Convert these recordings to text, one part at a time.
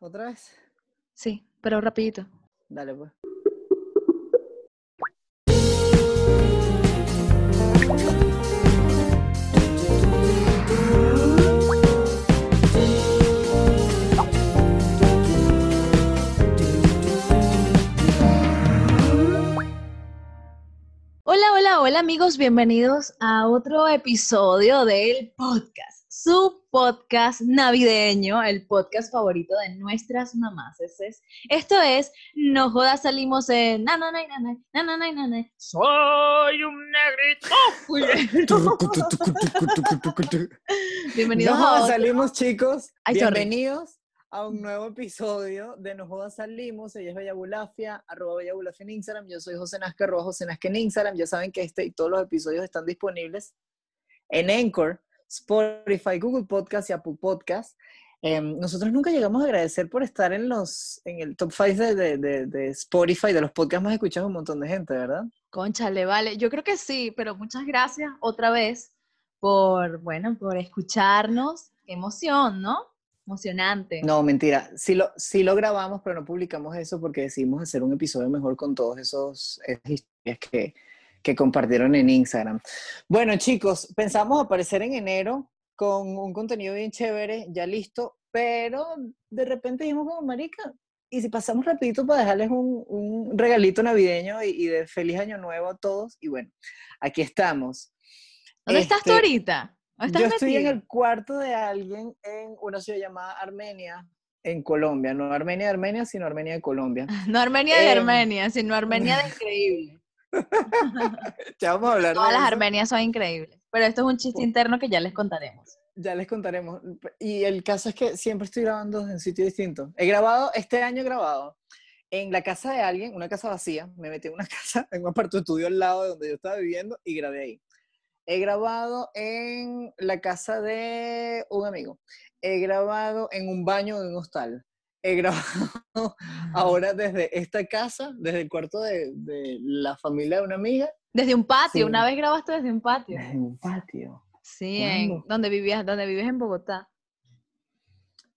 ¿Otra vez? Sí, pero rapidito. Dale, pues. Hola, hola, hola amigos, bienvenidos a otro episodio del podcast, su podcast navideño, el podcast favorito de nuestras mamás. Esto es No Jodas Salimos en Nananay, nanay, nananay, nanay. Soy un negrito. Bienvenidos No a otro- salimos, chicos. Ay, sorry. Bienvenidos a un nuevo episodio de No Jodas Salimos. Ella es Bella Bulafia, arroba Bella Bulafia en Instagram. Yo soy José Nazca, arroba José Nazca en Instagram. Ya saben que este y todos los episodios están disponibles en Anchor, Spotify, Google Podcast y Apple Podcast. Em, nosotros nunca llegamos a agradecer por estar en los en el top 5 de, de- de- de Spotify, de los podcasts más escuchados de un montón de gente, ¿verdad? Conchale, vale. Yo creo que sí, pero muchas gracias otra vez por, bueno, por escucharnos. Qué emoción, ¿no? Emocionante. No, mentira. Sí lo, sí lo grabamos, pero no publicamos eso porque decidimos hacer un episodio mejor con todos esos esas historias que, que compartieron en Instagram. Bueno, chicos, pensamos aparecer en enero con un contenido bien chévere, ya listo, pero de repente dijimos como marica, y si pasamos rapidito para dejarles un, un regalito navideño y, y de feliz año nuevo a todos, y bueno, aquí estamos. ¿Dónde estás tú Este, ahorita? ¿Dónde yo estoy en el cuarto de alguien en una ciudad llamada Armenia, en Colombia. No Armenia de Armenia, sino Armenia de Colombia. No Armenia de Em, Armenia, sino Armenia de increíble. Ya vamos a hablar Todas de las eso. Armenias son increíbles. Pero esto es un chiste interno que ya les contaremos. Ya les contaremos. Y el caso es que siempre estoy grabando en sitios distintos. He grabado, este año he grabado en la casa de alguien, una casa vacía. Me metí en una casa, en un aparto estudio al lado de donde yo estaba viviendo y grabé ahí. He grabado en la casa de un amigo. He grabado en un baño de un hostal. He grabado ahora desde esta casa, desde el cuarto de, de la familia de una amiga. Desde un patio, Sí. una vez grabaste desde un patio. Desde un patio. Sí, en, donde vivías, donde vives en Bogotá.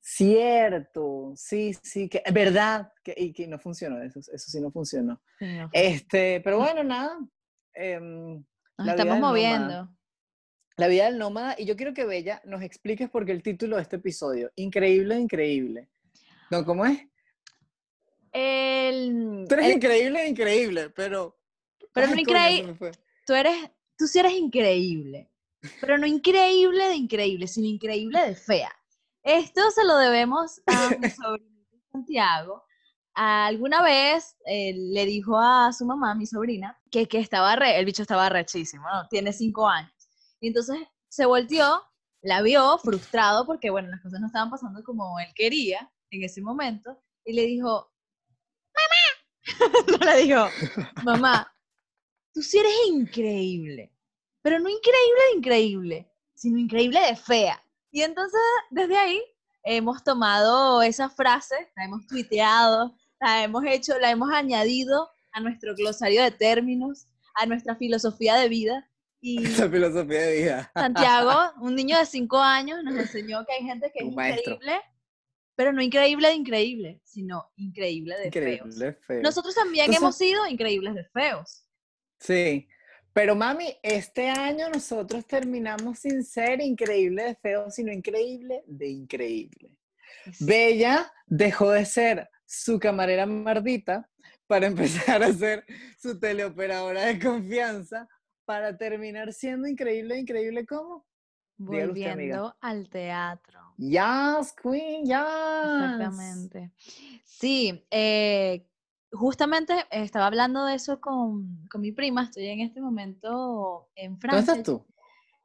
Cierto, sí, sí, que verdad, que, y que no funcionó, eso, eso sí no funcionó. Sí, no. Este, pero bueno, nada, em, Nos estamos moviendo. nómada. la vida del nómada, y yo quiero que Bella nos expliques por qué el título de este episodio, increíble, increíble. No, ¿cómo es? El, Tú eres el- increíble, increíble, pero... Pero Ay, no coño, increí- se me fue. tú eres, tú sí eres increíble, pero no increíble de increíble, sino increíble de fea. Esto se lo debemos a mi sobrinito Santiago. Alguna vez eh, le dijo a su mamá, mi sobrina, que, que estaba re, el bicho estaba rechísimo, ¿no? Tiene cinco años. Y entonces se volteó, la vio frustrado porque, bueno, las cosas no estaban pasando como él quería en ese momento, y le dijo, mamá, no le dijo, mamá, tú sí eres increíble, pero no increíble de increíble, sino increíble de fea. Y entonces, desde ahí, hemos tomado esa frase, la hemos tuiteado, la hemos hecho, la hemos añadido a nuestro glosario de términos, a nuestra filosofía de vida. Y Esa filosofía de vida. Santiago, un niño de cinco años, nos enseñó que hay gente que es maestro. increíble, pero no increíble de increíble, sino increíble de feos. Feo. Nosotros también Entonces- hemos sido increíbles de feos. Sí, pero mami, este año nosotros terminamos sin ser increíble de feo, sino increíble de increíble. Sí. Bella dejó de ser su camarera mardita para empezar a ser su teleoperadora de confianza para terminar siendo increíble, increíble como dígalo usted, amiga. Volviendo al teatro. Yes, Queen, yes. Exactamente. Sí, eh, justamente estaba hablando de eso con, con mi prima. Estoy en este momento en ¿Dónde Francia. estás tú?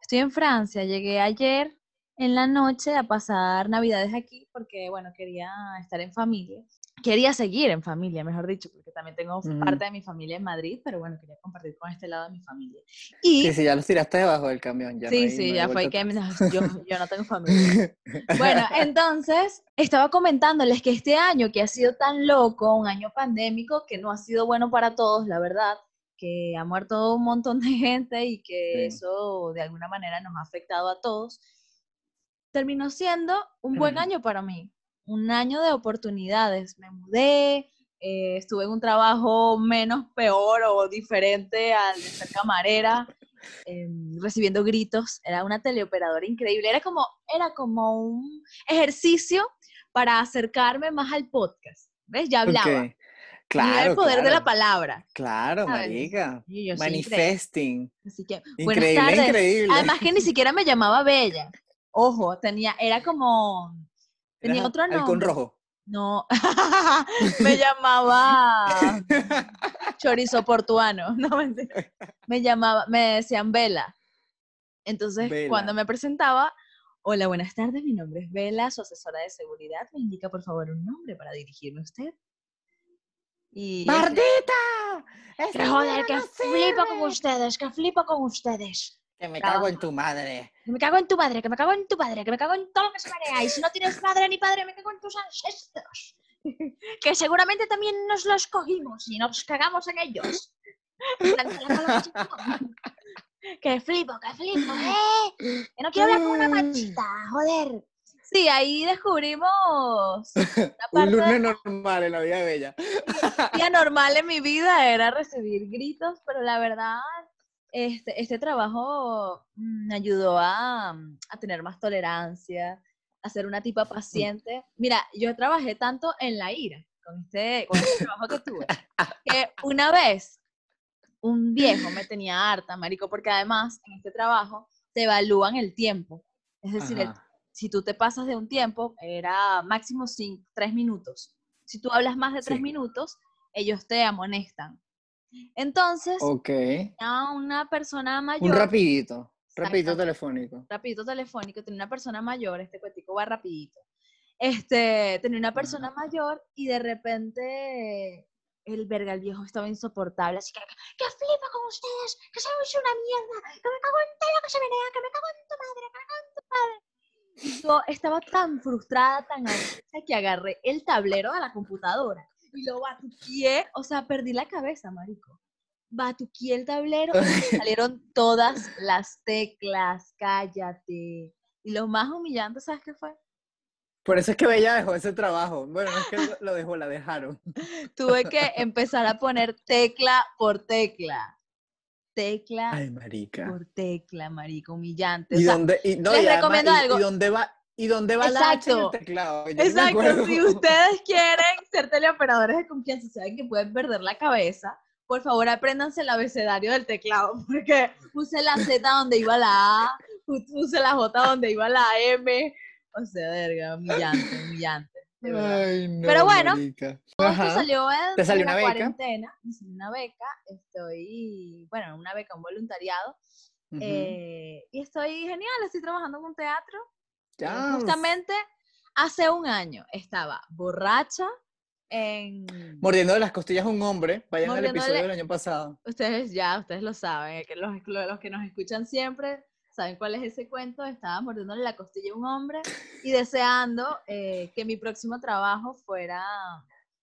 Estoy en Francia. Llegué ayer en la noche a pasar Navidades aquí porque, bueno, quería estar en familia. Quería seguir en familia, mejor dicho, porque también tengo Ujú. parte de mi familia en Madrid, pero bueno, quería compartir con este lado de mi familia. Y Sí, sí, ya los tiraste debajo del camión. Ya no sí, hay- sí, no ya fue que no, yo, yo no tengo familia. Bueno, entonces estaba comentándoles que este año que ha sido tan loco, un año pandémico que no ha sido bueno para todos, la verdad, que ha muerto un montón de gente y que Sí. eso de alguna manera nos ha afectado a todos, terminó siendo un buen Ujú. año para mí. un año de oportunidades. Me mudé, eh, estuve en un trabajo menos peor o diferente al de ser camarera, em, recibiendo gritos. Era una teleoperadora increíble. Era como, era como un ejercicio para acercarme más al podcast. ¿Ves? Ya hablaba. Ok. Claro, el poder de la claro. palabra. Claro, ¿sabes? marica. Soy increíble. Manifesting. Así que, buenas Increíble, tardes. increíble. Además que ni siquiera me llamaba Bella. Ojo, tenía, era como, tenía otro halcón nombre. rojo. No, me llamaba chorizo portuano. No, mentira. Me llamaba, me decían Vela. Entonces, cuando me presentaba, hola, buenas tardes, mi nombre es Vela, su asesora de seguridad. Me indica, por favor, un nombre para dirigirme a usted. Y ¡Mardita! que joder, que flipo con ustedes, que flipo con ustedes. Que me cago en tu madre. Que me cago en tu madre, que me cago en tu padre, que me cago en todo lo que se marea. Y si no tienes madre ni padre, me cago en tus ancestros. que seguramente también nos los cogimos y nos cagamos en ellos. Que flipo, que flipo, ¿eh? Que no quiero hablar con una machita, joder. Sí, ahí descubrimos Un lunes normal en la vida bella. día normal en mi vida era recibir gritos, pero la verdad, este, este trabajo mm, me ayudó a, mm, a tener más tolerancia, a ser una tipa paciente. Mira, yo trabajé tanto en la ira con este, con este trabajo que tuve, que una vez un viejo me tenía harta, marico, porque además en este trabajo te evalúan el tiempo. Es decir, el si tú te pasas de un tiempo, era máximo cin- tres minutos. Si tú hablas más de tres Sí. minutos, ellos te amonestan. Entonces, Ok. a una persona mayor, Un rapidito. Rapidito telefónico. rapidito telefónico, tenía una persona mayor, este cuetico va rapidito. Este, tenía una persona mayor y de repente el verga, el viejo estaba insoportable, así que, que flipa con ustedes, que sois una mierda, que me cago en todo que se menea, que me cago en tu madre, que me cago en tu padre. Y yo estaba tan frustrada, tan ansiosa, que agarré el tablero de la computadora y lo batuqué, o sea, perdí la cabeza, marico. Batuqué el tablero y salieron todas las teclas, cállate. Y lo más humillante, ¿sabes qué fue? Por eso es que Bella dejó ese trabajo. Bueno, no es que lo- dejó, la dejaron. Tuve que empezar a poner tecla por tecla. Tecla Ay, marica. por tecla, marico, humillante. O ¿Y sea, dónde, y, no, les y además, recomiendo y- algo. ¿Y dónde va, y dónde va la H en el Exacto. teclado? Yo Exacto, acuerdo. si ustedes quieren ser teleoperadores de confianza y saben que pueden perder la cabeza, por favor apréndanse el abecedario del teclado, porque puse la Z donde iba la A, pu- puse la J donde iba la M, o sea, verga, humillante, humillante. Ay, no, Pero bueno, esto salió en, ¿Te salió una la beca? cuarentena, me salió una beca, estoy, bueno, una beca, un voluntariado, Ujú. eh, y estoy genial, estoy trabajando en un teatro, justamente hace un año estaba borracha en... Mordiendo de las costillas a un hombre. Vayan al episodio del año pasado. Ustedes ya, ustedes lo saben, que los, los que nos escuchan siempre saben cuál es ese cuento. Estaba mordiéndole la costilla a un hombre y deseando eh, que mi próximo trabajo fuera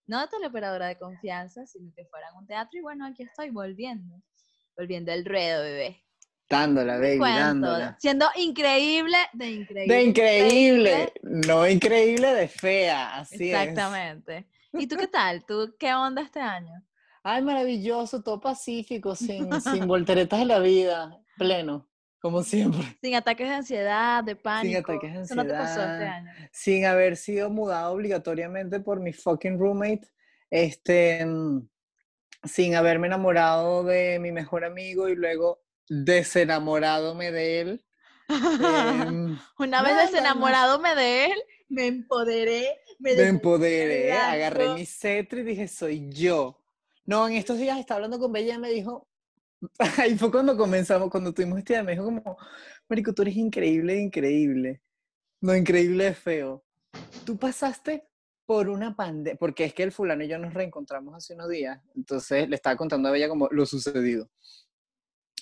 no de teleoperadora de confianza, sino que fuera en un teatro. Y bueno, aquí estoy volviendo, volviendo al ruedo, bebé. Dándola, baby, Cuento, dándola. siendo increíble de increíble. De increíble. No increíble de fea. Así es. Exactamente. ¿Y tú qué tal? ¿Tú qué onda este año? Ay, maravilloso, todo pacífico, sin, sin volteretas de la vida. Pleno, como siempre. Sin ataques de ansiedad, de pánico. ataques de Eso no te pasó este ansiedad. año. sin haber sido mudado obligatoriamente por mi fucking roommate, este, mm, sin haberme enamorado de mi mejor amigo y luego desenamoradome de él. em, Una vez desenamoradome de él, me empoderé, me, me empoderé, agarré mi cetro y dije, soy yo. No, en estos días estaba hablando con Bella y me dijo, ahí fue cuando comenzamos, cuando tuvimos este día, me dijo como, Marico, tú eres increíble, increíble. No, increíble es feo. Tú pasaste por una pandemia, porque es que el fulano y yo nos reencontramos hace unos días, entonces le estaba contando a Bella como lo sucedido.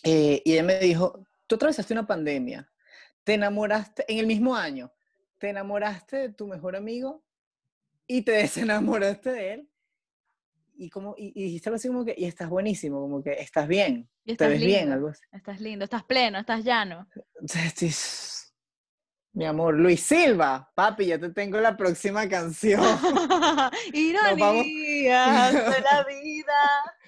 Eh, y ella me dijo, tú atravesaste una pandemia, te enamoraste en el mismo año, te enamoraste de tu mejor amigo y te desenamoraste de él. Y, como, y, y dijiste algo así como que, y estás buenísimo, como que estás bien, Y te estás ves bien, lindo, algo así. Estás lindo, estás pleno, estás llano. Mi amor, Luis Silva, papi, ya te tengo la próxima canción. Ironías de la vida.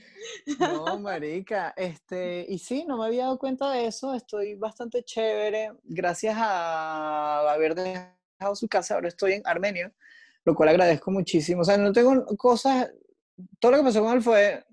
No, marica, este, y sí, no me había dado cuenta de eso, estoy bastante chévere, gracias a haber dejado su casa, ahora estoy en Armenia, lo cual agradezco muchísimo, o sea, no tengo cosas, todo lo que pasó con él fue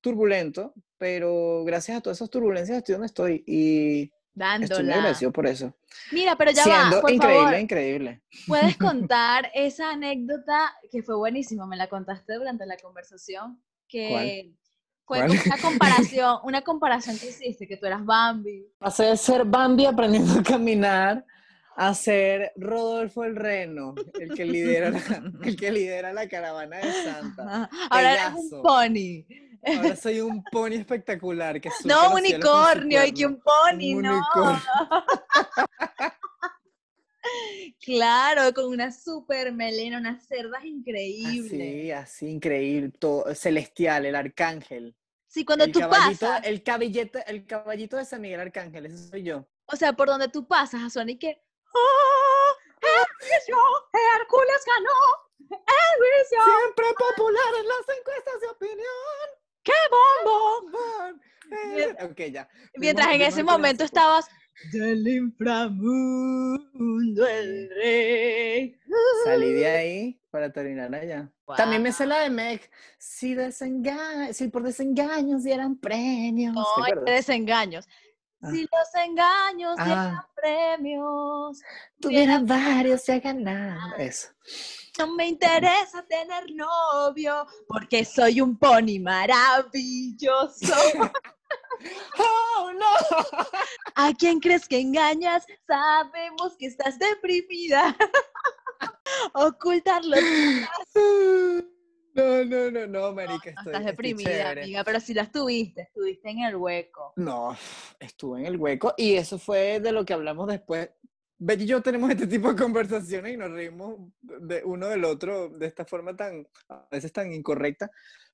turbulento, pero gracias a todas esas turbulencias estoy donde estoy y estoy muy agradecido por eso. Mira, pero ya Siendo va, por increíble, favor, increíble. puedes contar esa anécdota que fue buenísima, me la contaste durante la conversación, que fue ¿Cuál? como una comparación, una comparación que hiciste, que tú eras Bambi. Pasé de ser Bambi aprendiendo a caminar a ser Rodolfo el Reno, el que lidera la, el que lidera la caravana de Santa. Ahora eres un pony. Ahora soy un pony espectacular que No, unicornio, y que un pony, Un no. Claro, con una super melena, unas cerdas increíbles. Así, así, increíble, todo, celestial, el arcángel. Sí, cuando el tú caballito, pasas, el caballito, el caballito de San Miguel Arcángel, ese soy yo. o sea, por donde tú pasas, a suena y que ¡Oh! Hercules, Hércules ganó. Hércules, Siempre popular en las encuestas de opinión. qué bombo. Ok, ya. Mientras en ese momento estabas del inframundo el rey. Salí de ahí para terminar allá. También me sé la de Meg. Si, desenga si por desengaños dieran premios. ¿te No, hay desengaños. Ah. Si los engaños Ah. dieran premios, Tuviera varios ya ganado. Eso. no me interesa tener novio porque soy un pony maravilloso. ¡Oh, no! ¿A quién crees que engañas? Sabemos que estás deprimida. Ocultarlo. No, no, no, no, marica. No, Estoy, estás estoy deprimida, chévere. amiga, pero si las tuviste, estuviste en el hueco. No, estuve en el hueco y eso fue de lo que hablamos después. Betty y yo tenemos este tipo de conversaciones y nos reímos de uno del otro de esta forma tan, a veces tan incorrecta,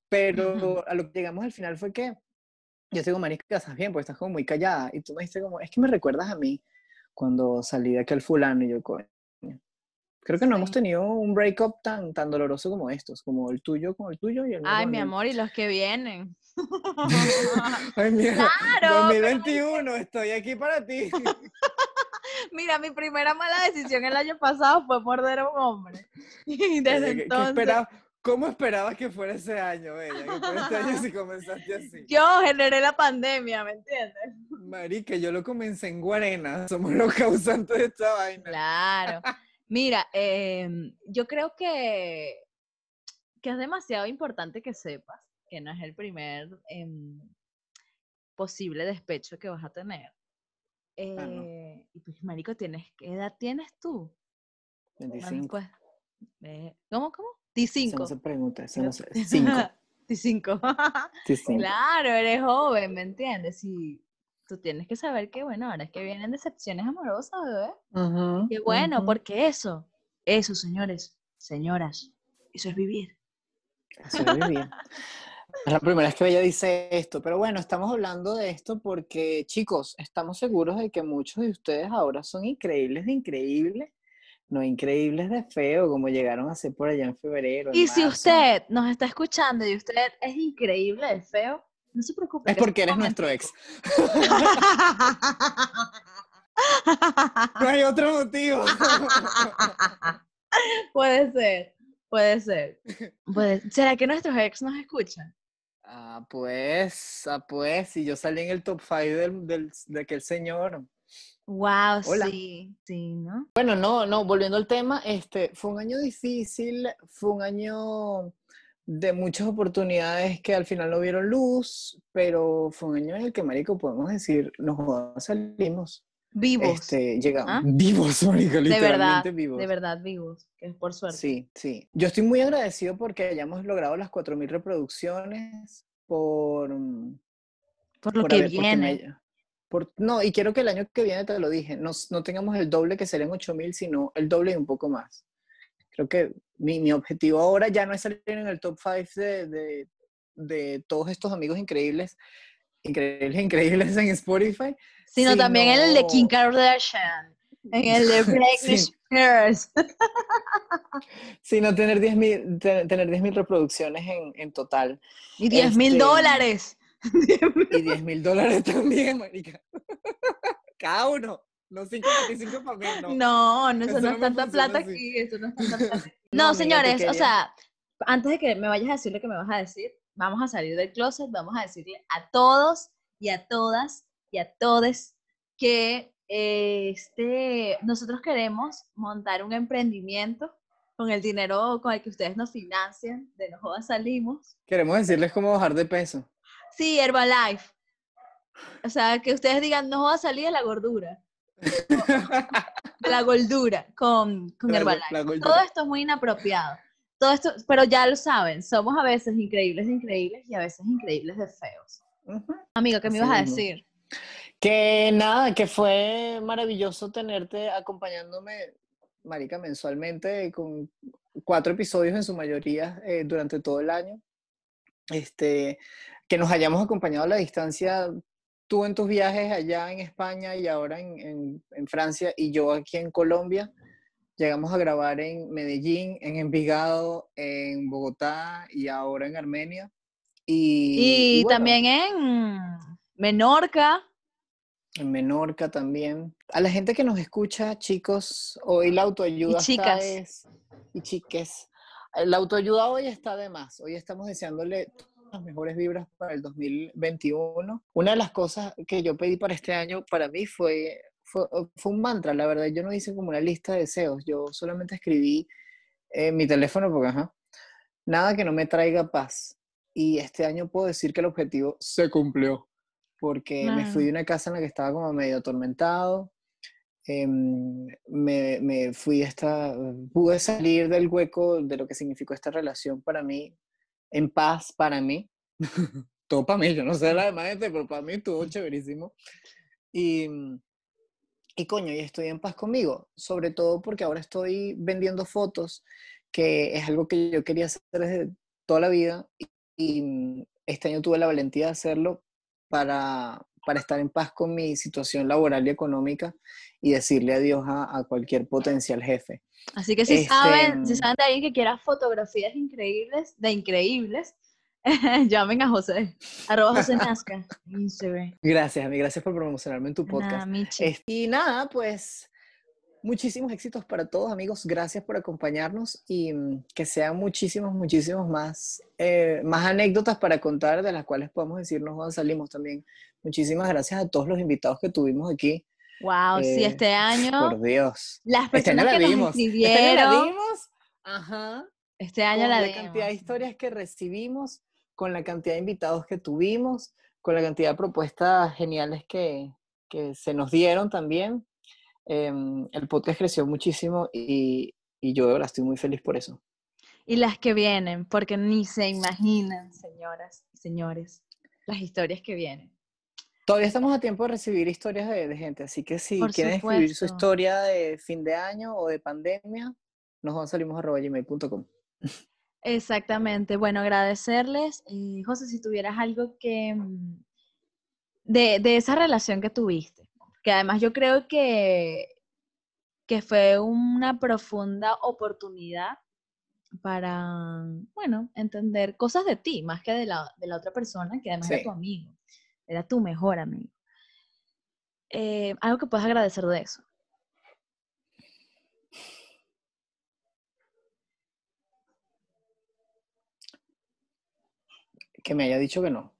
pero a lo que llegamos al final fue que yo te digo, Marisca, estás bien, porque estás como muy callada y tú me dijiste como, es que me recuerdas a mí cuando salí de aquel fulano y yo, coño. Creo que no hemos tenido un breakup tan, tan doloroso como estos, como el tuyo con el tuyo y el mío Ay, mi amor, y los que vienen. Ay, mira, Claro, pero 2021, estoy aquí para ti. Mira, mi primera mala decisión el año pasado fue morder a un hombre. Y desde Oye, ¿qué- qué entonces, esperabas- ¿Cómo esperabas que fuera ese año, Bella? Que fuera este año si comenzaste así. yo generé la pandemia, ¿me entiendes? Marica, yo lo comencé en Guarena. Somos los causantes de esta vaina. Claro. Mira, em, yo creo que, que es demasiado importante que sepas que no es el primer em, posible despecho que vas a tener. Ah, no. Eh, y pues, marico, tienes, ¿qué edad tienes tú? Bueno, 25. pues, eh, ¿Cómo, cómo? Eso no 15. se pregunta, eso no se... 5. 5. Claro, eres joven, ¿me entiendes? Y tú tienes que saber que, bueno, ahora es que vienen decepciones amorosas, bebé. Qué bueno, porque eso, eso, señores, señoras, eso es vivir. Eso es vivir. Es la primera vez que ella dice esto, pero bueno, estamos hablando de esto porque, chicos, estamos seguros de que muchos de ustedes ahora son increíbles de increíble, no increíbles de feo, como llegaron a ser por allá en febrero. en Y si usted nos está escuchando y usted es increíble de feo, no se preocupe. Es que porque es eres nuestro ex. No hay otro motivo. puede ser, puede ser. Puede- ¿Será que nuestros ex nos escuchan? Ah, pues, ah, pues, si yo salí en el top 5 del, del- de aquel señor. Wow, Hola. sí, sí, ¿no? Bueno, no, no, volviendo al tema, este, fue un año difícil, fue un año de muchas oportunidades que al final no vieron luz, pero fue un año en el que, marico, podemos decir, nos salimos, Vivos, este, llegamos, ¿Ah? vivos, marico, de verdad, literalmente vivos. de verdad vivos, que es por suerte. Sí, sí. Yo estoy muy agradecido porque hayamos logrado las 4.000 reproducciones por... Por lo por que haber- viene. Por- no, y quiero que el año que viene, te lo dije, no, no tengamos el doble que serían 8000, sino el doble y un poco más. Creo que mi, mi objetivo ahora ya no es salir en el top 5 de, de, de todos estos amigos increíbles, increíbles, increíbles en Spotify. Sino también el de Kim sino- Kardashian. En el de Britney. Spears. Sí, no tener 10.000 te- tener 10.000 reproducciones en, en total. Y 10 mil Este, dólares. Y 10 mil dólares también, marica. Cada uno. No 55 para mí, no. No, no, eso Eso no es tanta plata así. aquí. Eso no es tanta plata. No, No, señores, o sea, antes de que me vayas a decir lo que me vas a decir, vamos a salir del closet, vamos a decirle a todos y a todas y a todes que eh, este, nosotros queremos montar un emprendimiento con el dinero con el que ustedes nos financian, de No Jodas Salimos. Queremos decirles cómo bajar de peso. Sí, Herbalife. O sea, que ustedes digan, no jodas salir de la gordura, de la gordura con, con La Herbalife. la. Todo esto es muy inapropiado. Todo esto, pero ya lo saben, somos a veces increíbles de increíbles y a veces increíbles de feos. Ujú. Amigo, ¿qué me ibas a decir? Que nada, que fue maravilloso tenerte acompañándome, marica, mensualmente con cuatro episodios en su mayoría eh, durante todo el año. Este, que nos hayamos acompañado a la distancia, tú en tus viajes allá en España y ahora en, en- en Francia y yo aquí en Colombia. Llegamos a grabar en Medellín, en Envigado, en Bogotá y ahora en Armenia. Y, Y, bueno, también en Menorca. En Menorca también. A la gente que nos escucha, chicos, hoy la autoayuda chicas. está es, y chiques. La autoayuda hoy está de más. Hoy estamos deseándole las mejores vibras para el 2021. Una de las cosas que yo pedí para este año para mí fue, fue, fue un mantra, la verdad. Yo no hice como una lista de deseos. Yo solamente escribí en mi teléfono porque, ajá, nada que no me traiga paz. Y este año puedo decir que el objetivo se cumplió porque me fui de una casa en la que estaba como medio atormentado. em, me, me fui esta, pude salir del hueco de lo que significó esta relación para mí, en paz para mí. Todo para mí, yo no sé la demás gente, pero para mí estuvo chéverísimo. Y, y coño, y estoy en paz conmigo, sobre todo porque ahora estoy vendiendo fotos, que es algo que yo quería hacer desde toda la vida. Y, y este año tuve la valentía de hacerlo para, para estar en paz con mi situación laboral y económica y decirle adiós a, a cualquier potencial jefe. Así que si Este, saben, si saben de alguien que quiera fotografías increíbles, de increíbles, llamen a José, arroba José Nazca, Instagram. Gracias, a mí, gracias por promocionarme en tu Nah, podcast. Michi. Es- y nada, pues muchísimos éxitos para todos, amigos. Gracias por acompañarnos y mm, que sean muchísimos, muchísimos más, eh, más anécdotas para contar, de las cuales podemos decirnos cuando salimos también. Muchísimas gracias a todos los invitados que tuvimos aquí. Wow, sí, eh, este año, Por Dios. las Este año personas la que nos dimos. Este año la escribieron, dimos. Ajá. este año con la la dimos. cantidad de historias que recibimos, con la cantidad de invitados que tuvimos, con la cantidad de propuestas geniales que, que se nos dieron también. Em, el podcast creció muchísimo y, y yo verdad estoy muy feliz por eso. Y las que vienen, porque ni se imaginan, señoras y señores, las historias que vienen. Todavía estamos a tiempo de recibir historias de, de gente, así que si Por quieren escribir su historia de fin de año o de pandemia, nos salimos gmail.com. Exactamente. Bueno, agradecerles. José, si tuvieras algo que mm, de, de esa relación que tuviste, que además yo creo que, que fue una profunda oportunidad para, bueno, entender cosas de ti, más que de la, de la otra persona, que además era Sí. tu amigo, era tu mejor amigo. Eh, algo que puedas agradecer de eso. Que me haya dicho que no.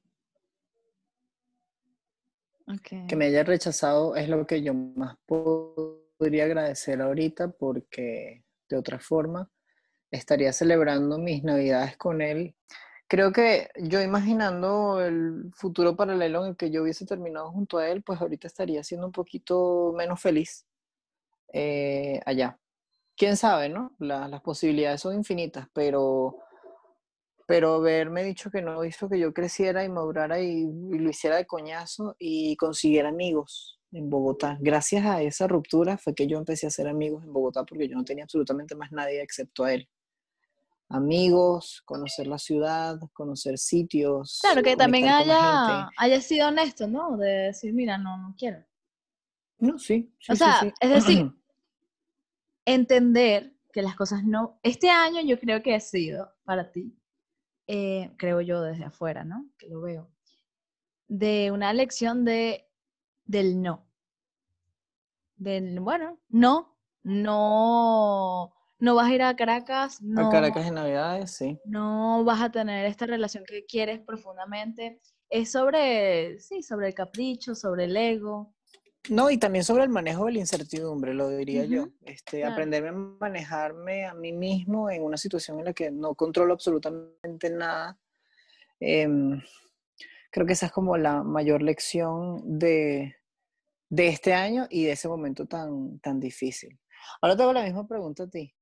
Que me haya rechazado es lo que yo más podría agradecer ahorita porque de otra forma estaría celebrando mis navidades con él. Creo que yo imaginando el futuro paralelo en el que yo hubiese terminado junto a él, pues ahorita estaría siendo un poquito menos feliz eh, allá. Quién sabe, ¿no? La- las posibilidades son infinitas, pero, pero haberme dicho que no hizo que yo creciera y madurara y, y lo hiciera de coñazo y consiguiera amigos en Bogotá. Gracias a esa ruptura fue que yo empecé a hacer amigos en Bogotá porque yo no tenía absolutamente más nadie excepto a él. Amigos, conocer la ciudad, conocer sitios. Claro, que también haya, haya sido honesto, ¿no? De decir, mira, no, no quiero. No, sí, sí, O sí, sea, sí. es decir, entender que las cosas no... Este año yo creo que ha sido para ti, eh, creo yo desde afuera, ¿no? Que lo veo, de una lección de, del no. Del, bueno, no, no, no vas a ir a Caracas, no. A Caracas en Navidades, sí. No vas a tener esta relación que quieres profundamente. Es sobre, sí, sobre el capricho, sobre el ego. No, y también sobre el manejo de la incertidumbre, lo diría yo. Este, claro. aprenderme a manejarme a mí mismo en una situación en la que no controlo absolutamente nada. Em, creo que esa es como la mayor lección de, de este año y de ese momento tan, tan difícil. Ahora te hago la misma pregunta a ti.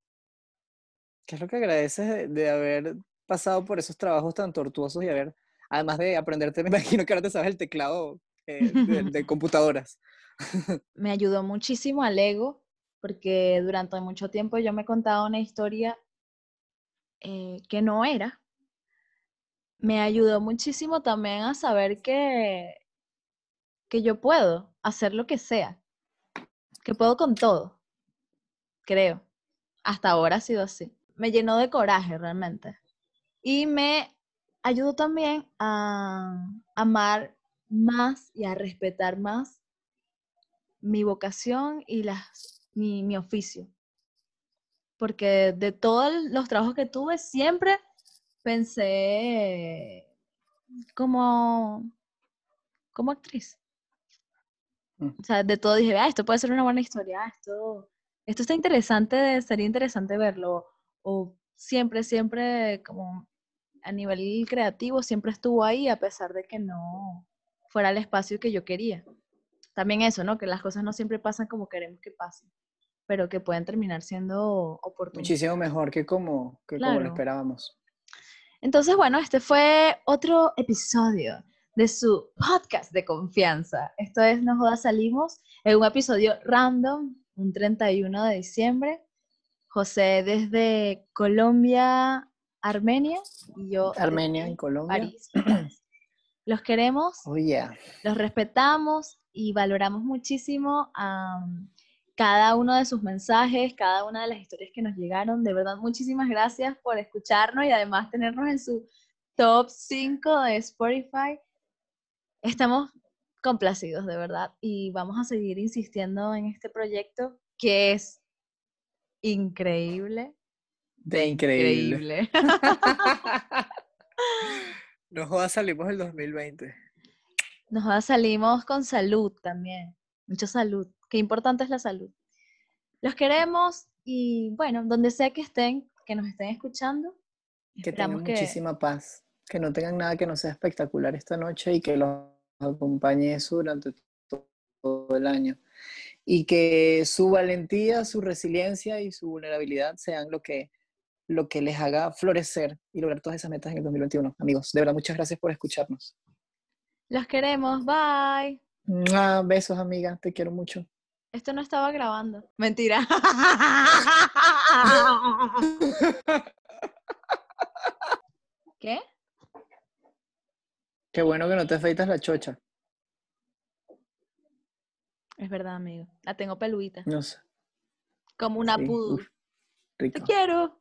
¿Qué es lo que agradeces de, de haber pasado por esos trabajos tan tortuosos y haber, además de aprenderte, me imagino que ahora te sabes el teclado eh, de, de computadoras? me ayudó muchísimo al ego, porque durante mucho tiempo yo me contaba una historia eh, que no era. Me ayudó muchísimo también a saber que, que yo puedo hacer lo que sea, que puedo con todo, creo. Hasta ahora ha sido así. Me llenó de coraje realmente. Y me ayudó también a amar más y a respetar más mi vocación y las, mi, mi oficio. Porque de todos los trabajos que tuve, siempre pensé como, como actriz. Mm. O sea, de todo dije, ah, esto puede ser una buena historia, ah, esto, esto está interesante, sería interesante verlo. O siempre, siempre, como a nivel creativo, siempre estuvo ahí a pesar de que no fuera el espacio que yo quería también eso, ¿no? Que las cosas no siempre pasan como queremos que pasen, pero que pueden terminar siendo oportunas. Muchísimo mejor que como, que como lo esperábamos. Entonces, bueno, este fue otro episodio de su podcast de confianza. Esto es No Jodas Salimos, en un episodio random, un 31 de diciembre. José desde Colombia, Armenia, y yo Armenia en Colombia. París. Los queremos, Oh, yeah. los respetamos y valoramos muchísimo am, cada uno de sus mensajes, cada una de las historias que nos llegaron. De verdad, muchísimas gracias por escucharnos y además tenernos en su top 5 de Spotify. Estamos complacidos, de verdad, y vamos a seguir insistiendo en este proyecto que es increíble. De increíble. Increíble. No jodas, salimos el 2020. Nos salimos con salud también, mucha salud. Qué importante es la salud. Los queremos y bueno, donde sea que estén, que nos estén escuchando, Que tengan que muchísima paz. Que no tengan nada que no sea espectacular esta noche y que los acompañe eso durante to- todo el año. Y que su valentía, su resiliencia y su vulnerabilidad sean lo que, lo que les haga florecer y lograr todas esas metas en el 2021. Amigos, de verdad, muchas gracias por escucharnos. los queremos. Bye. Mua, Besos, amiga. Te quiero mucho. Esto no estaba grabando. Mentira. ¿Qué? Qué bueno que no te afeitas la chocha. Es verdad, amigo. La tengo peluita. No sé. Como una Sí, Te quiero.